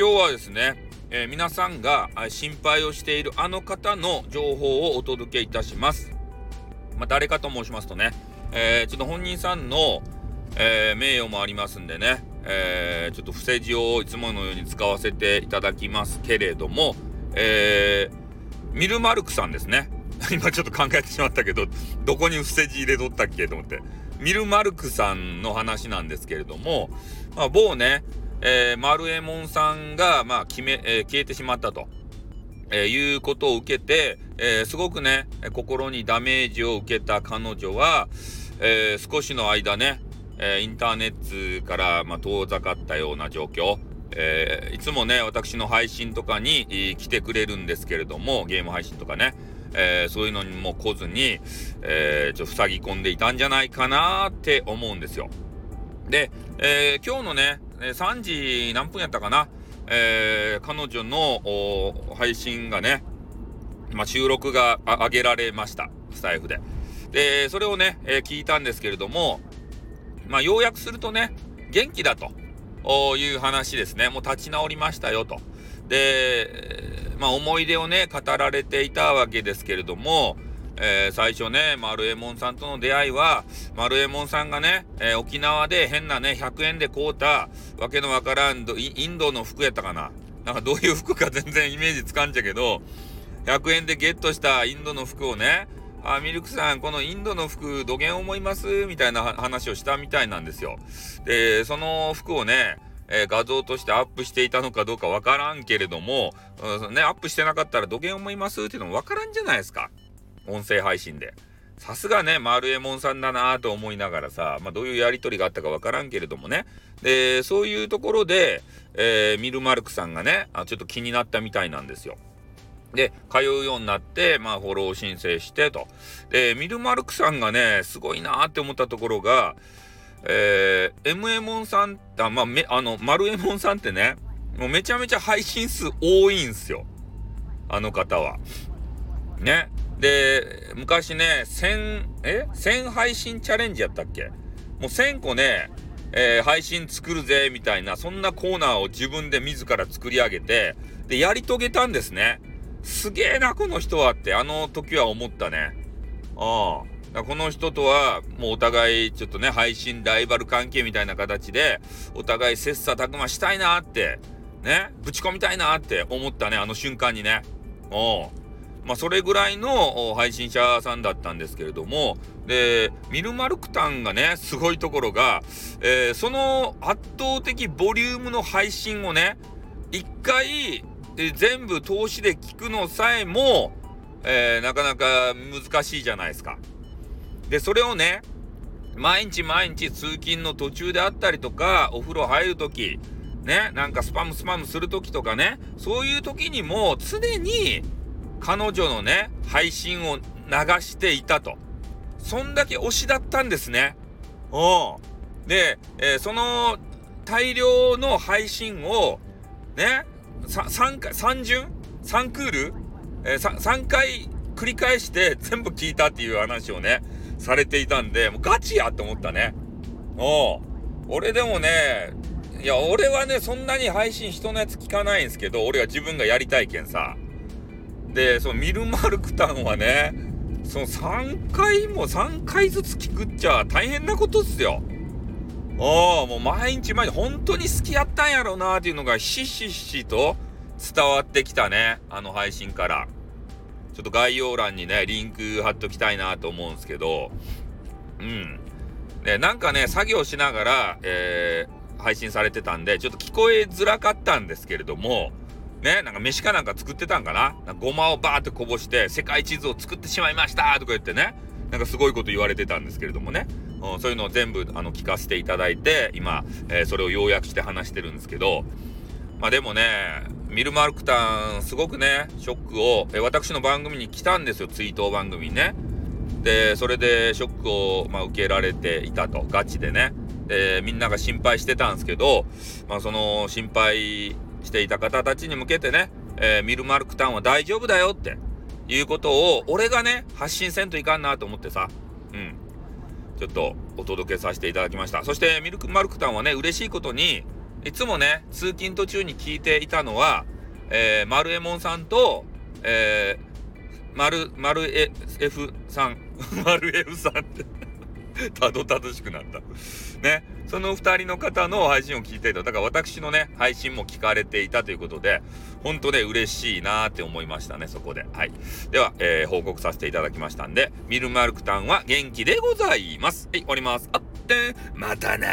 今日はですね、えー、皆さんが心配をしているあの方の情報をお届けいたします。まあ、誰かと申しますとね、えー、ちょっと本人さんの、えー、名誉もありますんでね、えちょっと伏せ字をいつものように使わせていただきますけれども、えーミルマルクさんですね。今ちょっと考えてしまったけど、どこに伏せ字入れとったっけと思って。ミルマルクさんの話なんですけれども、まあ、某ね、えー、丸右衛門さんが、まあ、決め、えー、消えてしまったと、えー、いうことを受けて、えー、すごくね、心にダメージを受けた彼女は、えー、少しの間ね、えー、インターネットから、まあ、遠ざかったような状況、えー、いつもね、私の配信とかに、来てくれるんですけれども、ゲーム配信とかね、えー、そういうのにも来ずに、えー、ちょっと塞ぎ込んでいたんじゃないかなって思うんですよ。で、えー、今日のね、え3時何分やったかな、えー、彼女の配信がね、まあ、収録が上げられました。スタイフで。で、それをね、えー、聞いたんですけれども、まあ、要約するとね、元気だという話ですね。もう立ち直りましたよと。で、まあ、思い出をね、語られていたわけですけれども、えー、最初ね、丸右衛門さんとの出会いは、丸右衛門さんがね、えー、沖縄で変なね、100円で買うた、わけのわからんインドの服やったかな。なんかどういう服か全然イメージつかんじゃけど、100円でゲットしたインドの服をね、あ、ミルクさん、このインドの服、どげん思います？みたいな話をしたみたいなんですよ。で、その服をね、画像としてアップしていたのかどうかわからんけれども、うん、ね、アップしてなかったらどげん思います？っていうのもわからんじゃないですか。音声配信で。さすがね、丸右衛門さんだなと思いながらさ、まあ、どういうやりとりがあったかわからんけれどもね。で、そういうところで、えー、ミルマルクさんがねあ、ちょっと気になったみたいなんですよ。で、通うようになって、まあ、フォロー申請してと。で、ミルマルクさんがね、すごいなって思ったところが、えー、M エモンさん、あ、まあ、め、あの、丸エモンさんってね、もうめちゃめちゃ配信数多いんすよ。あの方は。ね。で、昔ね、1000、え ?1000 配信チャレンジやったっけ？もう1000個ね、えー、配信作るぜ、みたいな、そんなコーナーを自分で自ら作り上げて、で、やり遂げたんですね。すげえな、この人はって、あの時は思ったね。ああ。この人とは、もうお互い、ちょっとね、配信ライバル関係みたいな形で、お互い切磋琢磨したいなって、ね、ぶち込みたいなって思ったね、あの瞬間にね。おうまあ、それぐらいの配信者さんだったんですけれども、で、ミルマルクタンがね、すごいところが、えー、その圧倒的ボリュームの配信をね、一回、全部投資で聞くのさえも、えー、なかなか難しいじゃないですか。で、それをね、毎日毎日通勤の途中であったりとか、お風呂入るとき、ね、なんかスパムスパムするときとかね、そういうときにも常に彼女のね、配信を流していたと。そんだけ推しだったんですね。うん。で、えー、その大量の配信を、ね、3回、3巡 ?3 クール、えー、3回繰り返して全部聞いたっていう話をね、されていたんで、もうガチやって思ったね。おう。俺でもね、いや、俺はね、そんなに配信人のやつ聞かないんですけど、俺は自分がやりたいけんさ。で、そのミルマルクタンはね、その3回も3回ずつ聞くっちゃ大変なことっすよ。ああ、もう毎日毎日本当に好きやったんやろうなっていうのがひしひしと伝わってきたね。あの配信から。ちょっと概要欄にね、リンク貼っときたいなと思うんですけど、うん。で、なんかね、作業しながら、えー、配信されてたんで、ちょっと聞こえづらかったんですけれども、ね、なんか飯かなんか作ってたんかな？なごまをバーってこぼして、世界地図を作ってしまいましたとか言ってね、なんかすごいこと言われてたんですけれどもね、うん、そういうのを全部あの聞かせていただいて、今、えー、それを要約して話してるんですけど、まあでもね、ミルマルクタン、すごくね、ショックを、えー、私の番組に来たんですよ、追悼番組にね。で、それでショックを、まあ、受けられていたと、ガチでね。で、みんなが心配してたんですけど、まあその心配していた方たちに向けてね、えー、ミルマルクタンは大丈夫だよっていうことを、俺がね、発信せんといかんなと思ってさ、うん。ちょっとお届けさせていただきました。そしてミルクマルクタンはね、嬉しいことに、いつもね、通勤途中に聞いていたのは、えー、丸右衛門さんと、えー、丸、丸 F さん、丸 F さんってたどたどしくなった。ね。その2人の方の配信を聞いていた。だから私のね、配信も聞かれていたということで、ほんとね、嬉しいなーって思いましたね、そこで。はい。では、えー、報告させていただきましたんで、ミルマルクタンは元気でございます。はい、終わります。あって、またな